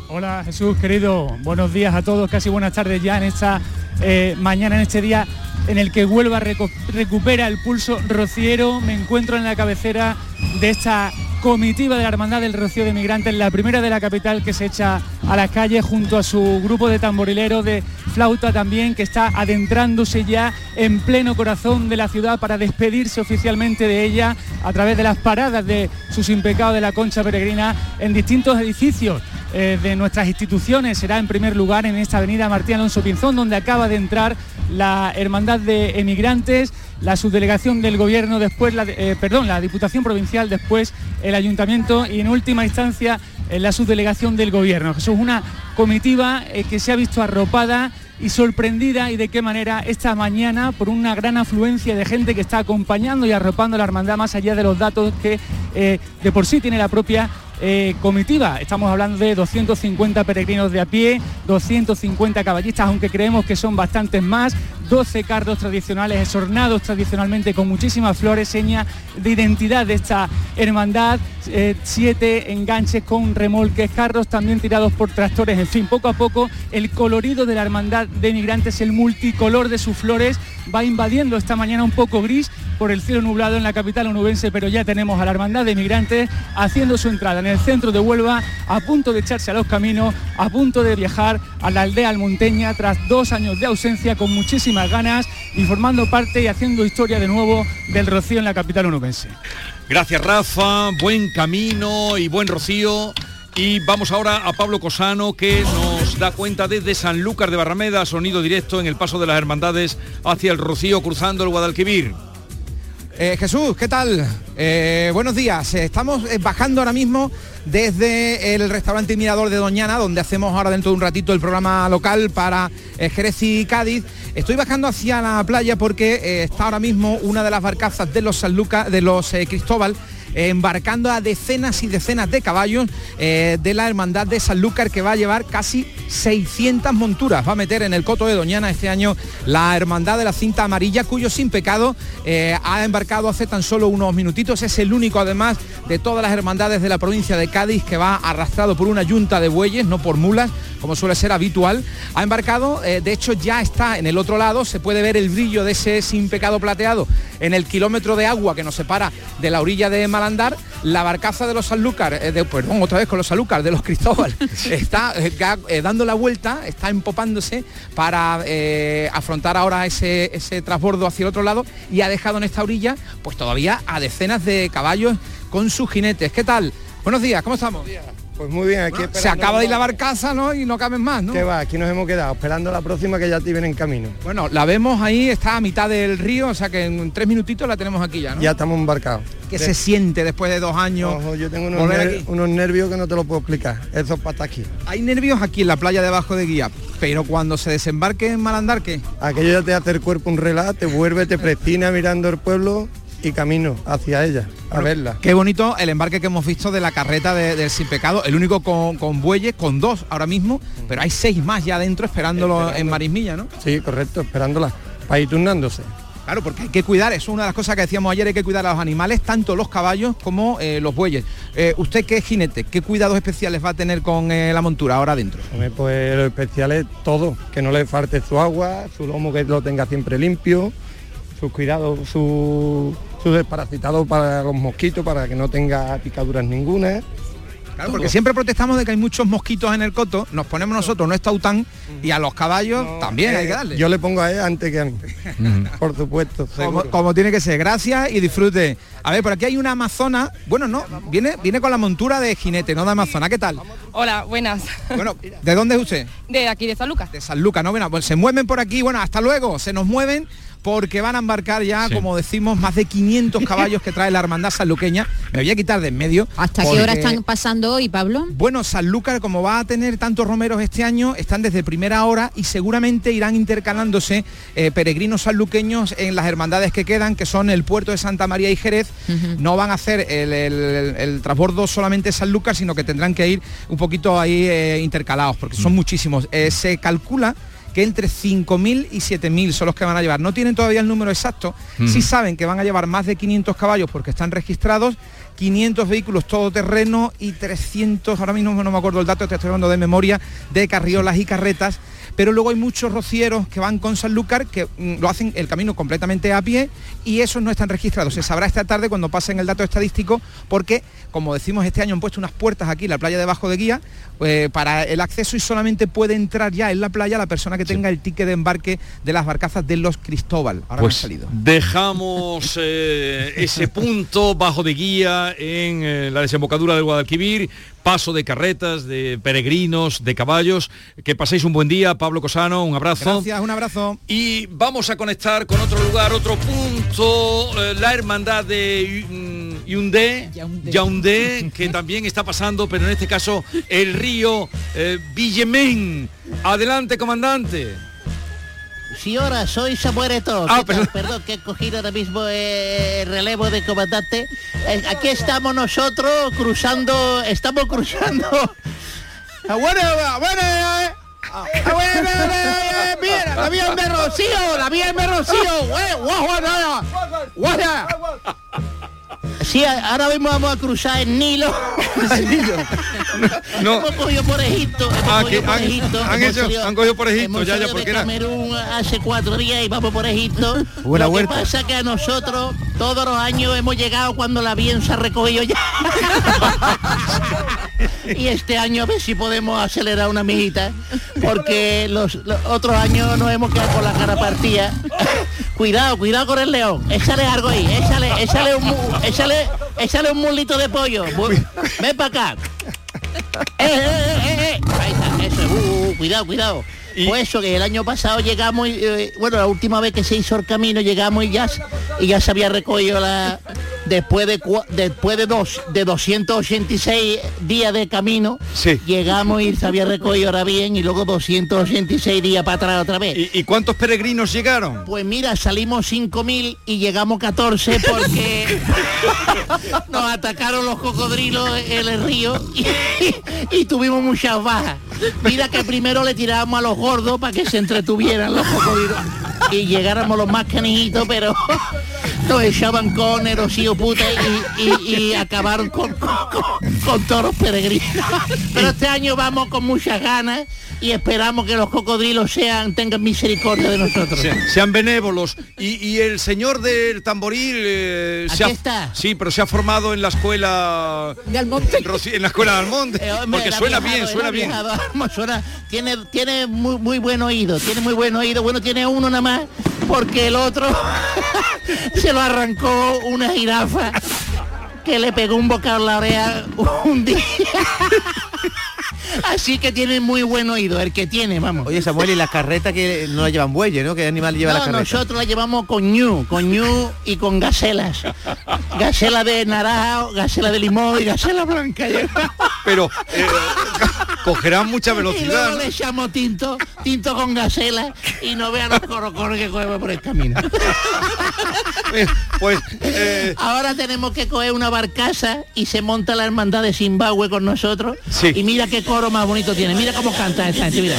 Speaker 23: Hola Jesús, querido. Buenos días a todos, casi buenas tardes ya en esta eh, mañana, en este día en el que Huelva recupera el pulso rociero. Me encuentro en la cabecera de esta comitiva de la Hermandad del Rocío de Migrantes, la primera de la capital que se echa a las calles junto a su grupo de tamborileros, de flauta también, que está adentrándose ya en pleno corazón de la ciudad para despedirse oficialmente de ella a través de las paradas de sus impecados de la Concha Peregrina en distintos edificios eh, de nuestras instituciones. Será en primer lugar en esta avenida Martín Alonso Pinzón, donde acaba de entrar la Hermandad de Emigrantes, la subdelegación del Gobierno, después, la, eh, perdón, la Diputación Provincial, después el Ayuntamiento y en última instancia eh, la subdelegación del Gobierno. Jesús, una comitiva que se ha visto arropada y sorprendida y de qué manera esta mañana por una gran afluencia de gente que está acompañando y arropando a la hermandad más allá de los datos que de por sí tiene la propia eh, comitiva. Estamos hablando de 250 peregrinos de a pie, 250 caballistas, aunque creemos que son bastantes más, 12 carros tradicionales, esornados tradicionalmente con muchísimas flores, seña de identidad de esta hermandad, eh, siete enganches con remolques, carros también tirados por tractores, en fin, poco a poco el colorido de la hermandad de migrantes, el multicolor de sus flores va invadiendo esta mañana un poco gris por el cielo nublado en la capital onubense, pero ya tenemos a la hermandad de migrantes haciendo su entrada en el centro de Huelva, a punto de echarse a los caminos, a punto de viajar a la aldea almonteña tras dos años de ausencia con muchísimas ganas y formando parte y haciendo historia de nuevo del Rocío en la capital onubense.
Speaker 9: Gracias Rafa, buen camino y buen rocío. Y vamos ahora a Pablo Cosano que nos da cuenta desde Sanlúcar de Barrameda, sonido directo en el paso de las hermandades hacia el Rocío cruzando el Guadalquivir.
Speaker 24: Eh, Jesús, ¿qué tal? Eh, buenos días. Estamos eh, bajando ahora mismo desde el restaurante Mirador de Doñana, donde hacemos ahora dentro de un ratito el programa local para eh, Jerez y Cádiz. Estoy bajando hacia la playa porque eh, está ahora mismo una de las barcazas de los de los eh, Cristóbal, eh, embarcando a decenas y decenas de caballos de la hermandad de Sanlúcar que va a llevar casi 600 monturas. Va a meter en el coto de Doñana este año la hermandad de la cinta amarilla, cuyo sin pecado ha embarcado hace tan solo unos minutitos. Es el único además de todas las hermandades de la provincia de Cádiz que va arrastrado por una yunta de bueyes, no por mulas, como suele ser habitual, ha embarcado, eh, de hecho ya está en el otro lado, se puede ver el brillo de ese sin pecado plateado en el kilómetro de agua que nos separa de la orilla de Malandar, la barcaza de los Sanlúcar, eh, de, perdón, otra vez con los Sanlúcar, de los Cristóbal, está eh, eh, dando la vuelta, está empopándose para eh, afrontar ahora ese, ese transbordo hacia el otro lado y ha dejado en esta orilla pues todavía a decenas de caballos con sus jinetes. ¿Qué tal? Buenos días, ¿cómo estamos?
Speaker 25: Pues muy bien, aquí
Speaker 24: se acaba de ir
Speaker 25: la-
Speaker 24: barcaza, ¿no? Y no caben más, ¿no?
Speaker 25: ¿Qué va? Aquí nos hemos quedado esperando la próxima que ya te viene en camino.
Speaker 24: Bueno, la vemos ahí, está a mitad del río, o sea que en tres minutitos la tenemos aquí ya, ¿no?
Speaker 25: Ya estamos embarcados.
Speaker 24: ¿Qué
Speaker 25: De-
Speaker 24: se siente después de dos años?
Speaker 25: Ojo, yo tengo unos, ner- nervios que no te lo puedo explicar. Eso es para estar aquí.
Speaker 24: Hay nervios aquí en la playa debajo de Guía, pero cuando se desembarque en Malandar, ¿qué?
Speaker 25: Aquello ya te hace el cuerpo un relato, te vuelve, te prestina mirando el pueblo y camino hacia ella, a verla.
Speaker 24: Qué bonito el embarque que hemos visto de la carreta de- del Sin Pecado, el único con, con bueyes, con dos ahora mismo, pero hay seis más ya adentro esperándolo en Marismilla, ¿no?
Speaker 25: Sí, correcto, esperándola, para ir turnándose.
Speaker 24: Claro, porque hay que cuidar, eso es una de las cosas que decíamos ayer, hay que cuidar a los animales, tanto los caballos como eh, los bueyes. Eh, ¿Usted qué es jinete? ¿Qué cuidados especiales va a tener con eh, la montura ahora adentro?
Speaker 25: Pues lo especial es todo, que no le falte su agua, su lomo que lo tenga siempre limpio, sus cuidados, su, su desparasitado para los mosquitos, para que no tenga picaduras ninguna.
Speaker 24: Claro, porque siempre protestamos de que hay muchos mosquitos en el coto, nos ponemos nosotros no está UTAN y a los caballos también hay que darle.
Speaker 25: Eh, Yo le pongo a él antes que a mí. Por supuesto.
Speaker 24: como, como tiene que ser. Gracias y disfrute. A ver, por aquí hay una amazona. Bueno, no, viene, viene con la montura de jinete, no de amazona. ¿Qué tal?
Speaker 26: Hola, buenas.
Speaker 24: Bueno, ¿de dónde es usted?
Speaker 26: De aquí, de San Lucas.
Speaker 24: De San Lucas, ¿no? Bueno, pues se mueven por aquí. Bueno, hasta luego. Se nos mueven porque van a embarcar ya, como decimos, más de 500 caballos que trae la hermandad sanluqueña. Me voy a quitar de en medio.
Speaker 12: ¿Hasta qué hora están pasando hoy, Pablo?
Speaker 24: Bueno, Sanlúcar, como va a tener tantos romeros este año, están desde primera hora y seguramente irán intercalándose eh, peregrinos sanluqueños en las hermandades que quedan, que son el puerto de Santa María y Jerez. No van a hacer el, el- el- el transbordo solamente Sanlúcar, sino que tendrán que ir un poquito ahí eh, intercalados, porque son muchísimos. Eh, se calcula que entre 5.000 y 7.000 son los que van a llevar. No tienen todavía el número exacto, sí saben que van a llevar más de 500 caballos porque están registrados, 500 vehículos todoterreno y 300, ahora mismo no me acuerdo el dato, te estoy hablando de memoria, de carriolas y carretas, pero luego hay muchos rocieros que van con Sanlúcar que mm, lo hacen el camino completamente a pie y esos no están registrados. Se sabrá esta tarde cuando pasen el dato estadístico porque, como decimos, este año han puesto unas puertas aquí en la playa debajo de guía eh, para el acceso y solamente puede entrar ya en la playa la persona que tenga el ticket de embarque de las barcazas de los Cristóbal. Ahora
Speaker 9: Pues
Speaker 24: salido.
Speaker 9: dejamos eh, ese punto bajo de guía en eh, la desembocadura del Guadalquivir, paso de carretas, de peregrinos, de caballos. Que paséis un buen día, Pablo Cosano, un abrazo.
Speaker 24: Gracias, un abrazo.
Speaker 9: Y vamos a conectar con otro lugar, otro punto, la hermandad de mm, Yaoundé, Yaoundé, que también está pasando, pero en este caso el río eh, Villemén. Adelante, comandante.
Speaker 21: Sí, ahora soy Samuel Eto.
Speaker 9: Ah.
Speaker 21: Perdón, que he cogido ahora mismo eh, el relevo de comandante. Eh, aquí estamos nosotros cruzando, estamos cruzando. Bueno, bueno, eh. Ah, bueno, eh, eh, mira, la vía de Rocío, la vía de Rocío, guau, Sí, ahora mismo vamos a cruzar el Nilo.
Speaker 9: No.
Speaker 21: Hemos cogido por Egipto. Hemos
Speaker 9: Ah,
Speaker 21: cogido por
Speaker 9: han-
Speaker 21: Egipto.
Speaker 9: han hecho- han cogido por Egipto, ya, ya,
Speaker 21: salido
Speaker 9: porque
Speaker 21: Camerún hace cuatro días y vamos por Egipto.
Speaker 27: Buena
Speaker 21: Lo
Speaker 27: huerta.
Speaker 21: que pasa que a nosotros todos los años hemos llegado cuando la bien se ha recogido ya. y este año a ver si podemos acelerar una mijita, porque los, los otros años nos hemos quedado con la cara partida. Cuidado, cuidado con el león. Échale algo ahí, échale, échale un, échale, échale un mulito de pollo. Ven para acá. Eh, eh, eh, eh, eh. Ahí está, eso, uh, uh, cuidado, cuidado. Pues eso, que el año pasado llegamos, y, eh, bueno, la última vez que se hizo el camino llegamos y ya, y ya se había recogido la... Después de, después de, dos, de 286 días de camino, llegamos y se había recogido ahora bien y luego 286 días para atrás otra vez.
Speaker 9: ¿Y, y cuántos peregrinos llegaron?
Speaker 21: Pues mira, salimos 5.000 y llegamos 14 porque nos atacaron los cocodrilos en el río y, y tuvimos muchas bajas. Mira que primero le tirábamos a los gordos para que se entretuvieran los cocodrilos y llegáramos los más canijitos, pero
Speaker 28: nos echaban con el rocío puta y, y- y acabaron con, con- con toros peregrinos. Pero este año vamos con muchas ganas y esperamos que los cocodrilos sean tengan misericordia de nosotros.
Speaker 9: Se- sean benévolos. Y, y el señor del tamboril eh, se ha,
Speaker 28: está.
Speaker 9: Sí, pero se ha formado en la escuela
Speaker 12: de Almonte.
Speaker 9: en la escuela de Almonte.
Speaker 28: Eh, hombre,
Speaker 9: porque suena
Speaker 28: viajado,
Speaker 9: bien, suena bien.
Speaker 28: viajado, vamos, suena- tiene, tiene muy, muy buen oído, tiene muy buen oído. Bueno, tiene uno nada más, porque el otro se lo arrancó una jirafa que le pegó un bocado en la oreja un día. Así que tiene muy buen oído, el que tiene, vamos.
Speaker 11: Oye, Samuel, y las carretas que no la llevan bueyes, ¿no? ¿Qué animal lleva la carreta?
Speaker 28: nosotros la llevamos con ñu, con ñu y con gacelas. Gacela de naranja, gacela de limón y gacela blanca.
Speaker 9: Pero eh, cogerán mucha
Speaker 28: Y luego
Speaker 9: velocidad.
Speaker 28: le echamos tinto, tinto con gacela y no vean los corocoros que cogemos por el camino.
Speaker 9: pues eh,
Speaker 28: ahora tenemos que coger una barcaza y se monta la hermandad de Zimbabue con nosotros. Y mira qué coro más bonito tiene. Mira cómo canta esta gente, mira.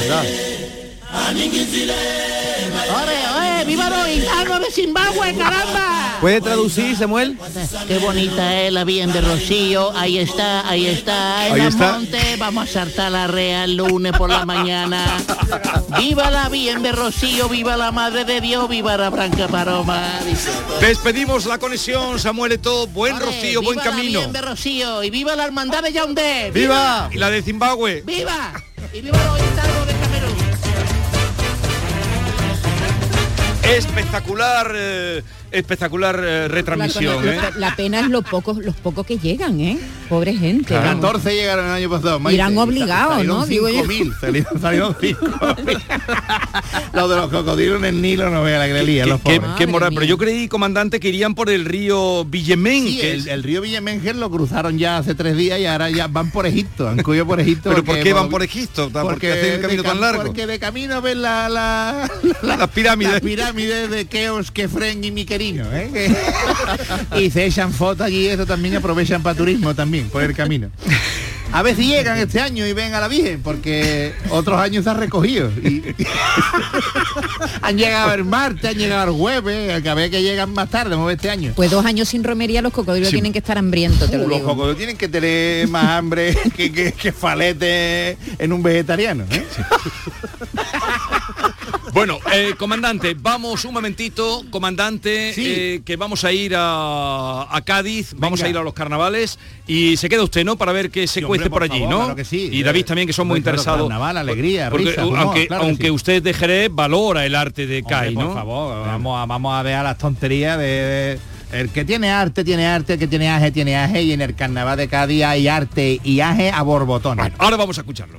Speaker 28: ¡Ore, ¡Viva los gitanos de Zimbabue, caramba!
Speaker 11: ¿Puede traducir, Samuel?
Speaker 28: Qué bonita es la bien de Rocío. Ahí está, ahí está, en
Speaker 11: Ahí
Speaker 28: el
Speaker 11: está.
Speaker 28: monte. Vamos a saltar la rea el lunes por la mañana. Viva la bien de Rocío, viva la madre de Dios, viva la Branca Paloma.
Speaker 9: Despedimos la conexión, Samuel Eto'o. Buen rocío, buen
Speaker 28: viva
Speaker 9: camino.
Speaker 28: la bien de Rocío y viva la hermandad de Yaoundé.
Speaker 9: ¡Viva! Y la de Zimbabue.
Speaker 28: ¡Viva! Y viva los gitanos de Camerún.
Speaker 9: Espectacular, eh, espectacular eh, retransmisión.
Speaker 12: la,
Speaker 9: ¿eh?
Speaker 12: la pena es los pocos los pocos que llegan, ¿eh? Pobre gente. vamos.
Speaker 21: 14 llegaron el año pasado. Maite.
Speaker 12: Irán obligados, ¿no? Digo yo.
Speaker 21: 5.000, salieron, salieron 5.000. Los de los cocodrilos en el Nilo no vea la que lían, los
Speaker 9: Qué,
Speaker 21: pobres.
Speaker 9: qué moral, pero yo creí, comandante, que irían por el río Villemén.
Speaker 21: Sí,
Speaker 9: que
Speaker 21: el, río Villamenger lo cruzaron ya hace tres días y ahora ya van por Egipto, han cogido por Egipto.
Speaker 9: ¿Pero por
Speaker 21: porque-
Speaker 9: qué van por Egipto? ¿Por qué hacen el camino tan largo?
Speaker 21: Porque de camino ven la, la,
Speaker 9: Las pirámides.
Speaker 21: las pirámides de Keos, Kefren y ¿eh? Que- y se echan fotos allí, eso también aprovechan para turismo también, por el camino. A ver si llegan este año y ven a la Virgen, porque otros años se han recogido. y- han llegado el martes, han llegado el jueves, a ver que llegan más tarde, vamos a ver este año.
Speaker 12: Pues dos años sin romería los cocodrilos
Speaker 21: Sí.
Speaker 12: tienen que estar hambrientos, te lo
Speaker 21: Uh, los cocodrilos tienen que tener más hambre que, que, que falete en un vegetariano. ¿eh?
Speaker 9: Bueno, eh, comandante, vamos un momentito, comandante, eh, que vamos a ir a, a Cádiz, vamos a ir a los carnavales y se queda usted, ¿no? Para ver qué se
Speaker 21: Sí,
Speaker 9: cuece
Speaker 21: hombre,
Speaker 9: por
Speaker 21: por
Speaker 9: allí, ¿no?
Speaker 21: claro que sí.
Speaker 9: Y David también, que son muy
Speaker 21: claro,
Speaker 9: interesados.
Speaker 21: carnaval, alegría,
Speaker 9: Porque,
Speaker 21: risa, humor,
Speaker 9: aunque,
Speaker 21: claro que
Speaker 9: aunque usted de Jerez valora el arte de
Speaker 21: Hombre,
Speaker 9: CAI,
Speaker 21: por
Speaker 9: ¿no?
Speaker 21: favor, vamos a, vamos a dejar las tonterías de, de- El que tiene arte, tiene arte, el que tiene aje, tiene aje, y en el carnaval de Cádiz hay arte y aje a borbotones.
Speaker 9: ahora vamos a escucharlo.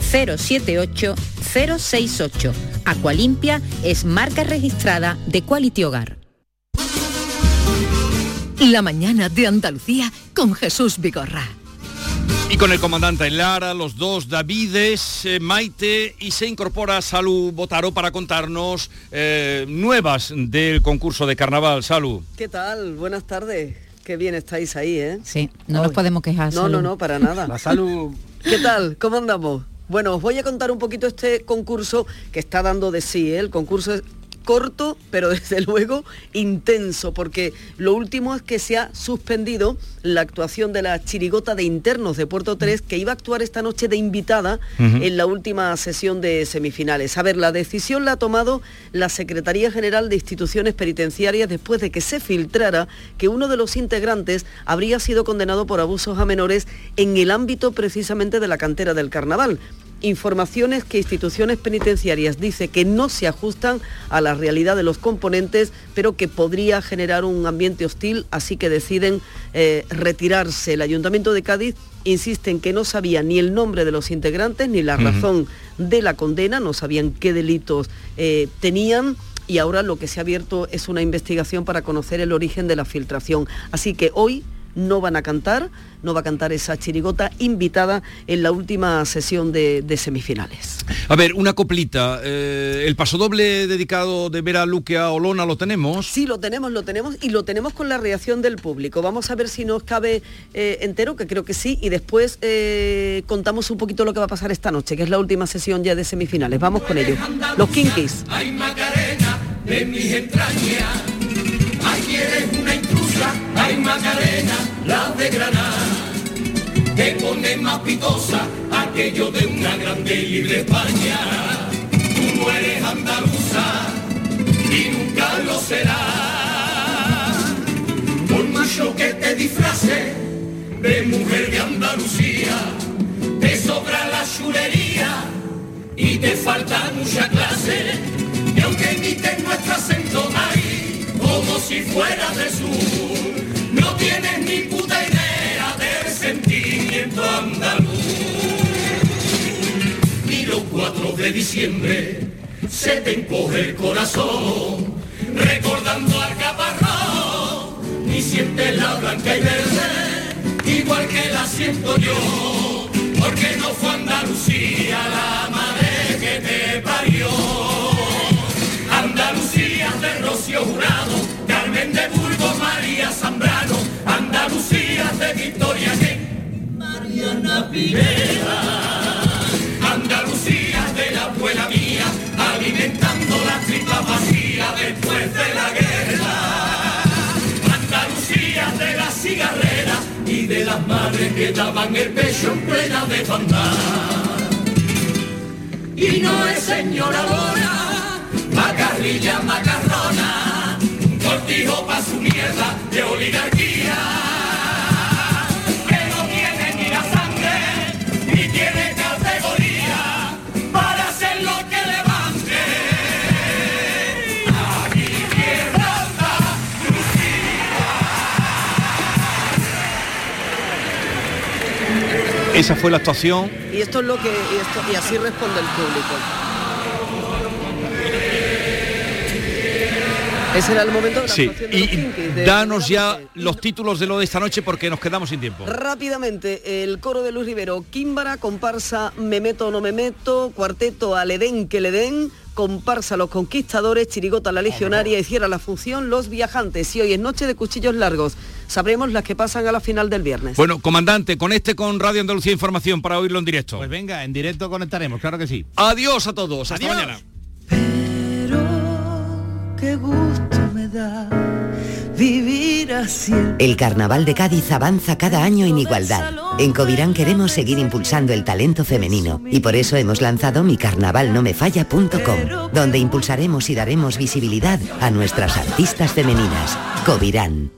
Speaker 12: 078 068. Aqualimpia es marca registrada de Quality Hogar.
Speaker 2: La mañana de Andalucía con Jesús Vigorra.
Speaker 9: Y con el comandante Lara, los dos Davides, eh, Maite y se incorpora Salud Botaro para contarnos eh, nuevas del concurso de carnaval. Salud.
Speaker 29: ¿Qué tal? Buenas tardes. Qué bien estáis ahí, ¿eh?
Speaker 12: Sí, no nos podemos quejar.
Speaker 29: No,
Speaker 12: Salud.
Speaker 29: no, no, para nada.
Speaker 22: La salud.
Speaker 29: ¿Qué tal? ¿Cómo andamos? Bueno, os voy a contar un poquito este concurso que está dando de sí. ¿eh? El concurso corto, pero desde luego intenso, porque lo último es que se ha suspendido la actuación de la chirigota de internos de Puerto 3, que iba a actuar esta noche de invitada en la última sesión de semifinales. A ver, la decisión la ha tomado la Secretaría General de Instituciones Penitenciarias después de que se filtrara que uno de los integrantes habría sido condenado por abusos a menores en el ámbito precisamente de la cantera del carnaval. Informaciones que instituciones penitenciarias dice que no se ajustan a la realidad de los componentes, pero que podría generar un ambiente hostil, así que deciden eh, retirarse. El Ayuntamiento de Cádiz insiste en que no sabía ni el nombre de los integrantes ni la razón de la condena, no sabían qué delitos eh, tenían y ahora lo que se ha abierto es una investigación para conocer el origen de la filtración. Así que hoy no van a cantar, no va a cantar esa chirigota invitada en la última sesión de, de semifinales.
Speaker 9: A ver, una coplita. eh, el pasodoble dedicado de Vera Luque a Olona lo tenemos.
Speaker 29: Sí, lo tenemos, lo tenemos y lo tenemos con la reacción del público. Vamos a ver si nos cabe eh, entero, que creo que sí, y después eh, contamos un poquito lo que va a pasar esta noche, que es la última sesión ya de semifinales. Vamos con ello. Los Kinkis.
Speaker 30: Ay Macarena de mis entrañas, ay eres una intrusa, ay Macarena, la de Granada, te pone más picosa aquello de una grande y libre España. Tú no eres andaluza y nunca lo serás. Por mucho que te disfrace de mujer de Andalucía, te sobra la chulería y te falta mucha clase. Y aunque imites nuestro acento maíz, como si fueras de sur, tienes ni puta idea del sentimiento andaluz. Ni los 4 de diciembre se te encoge el corazón, recordando al caparrón, ni sientes la blanca y verde, igual que la siento yo, porque no fue Andalucía la madre que te parió. Andalucía de Rocío Jurado, Carmen de Burgos, María Zambrano, Andalucía de Victoria que Mariana Pineda. Andalucía de la abuela mía, alimentando la tripa vacía después de la guerra. Andalucía de la cigarrera y de las madres que daban el pecho en plena desbandada. Y no es señora Lona, macarrilla macarrona, un cortijo pa' su mierda de oligarquía.
Speaker 9: Esa fue la actuación.
Speaker 29: Y esto es lo que y, esto- y así responde el público. Ese era el momento de la
Speaker 9: Sí,
Speaker 29: de
Speaker 9: y
Speaker 29: los Kinkies, de-
Speaker 9: danos ya los títulos de lo de esta noche porque nos quedamos sin tiempo.
Speaker 29: Rápidamente, el coro de Luis Rivero, Químbara, comparsa Me meto o no me meto, cuarteto Al Edén que le den, comparsa Los Conquistadores, Chirigota La Legionaria y cierra la función Los Viajantes. Y hoy es noche de cuchillos largos. Sabremos las que pasan a la final del viernes.
Speaker 9: Bueno, comandante, conecte con Radio Andalucía Información para oírlo en directo.
Speaker 21: Pues venga, en directo conectaremos, claro que sí.
Speaker 9: Adiós a todos, hasta
Speaker 21: Adiós.
Speaker 9: mañana.
Speaker 31: Qué gusto me da vivir así.
Speaker 32: El Carnaval de Cádiz avanza cada año en igualdad. En Covirán queremos seguir impulsando el talento femenino y por eso hemos lanzado micarnavalnomefalla.com, donde impulsaremos y daremos visibilidad a nuestras artistas femeninas. Covirán.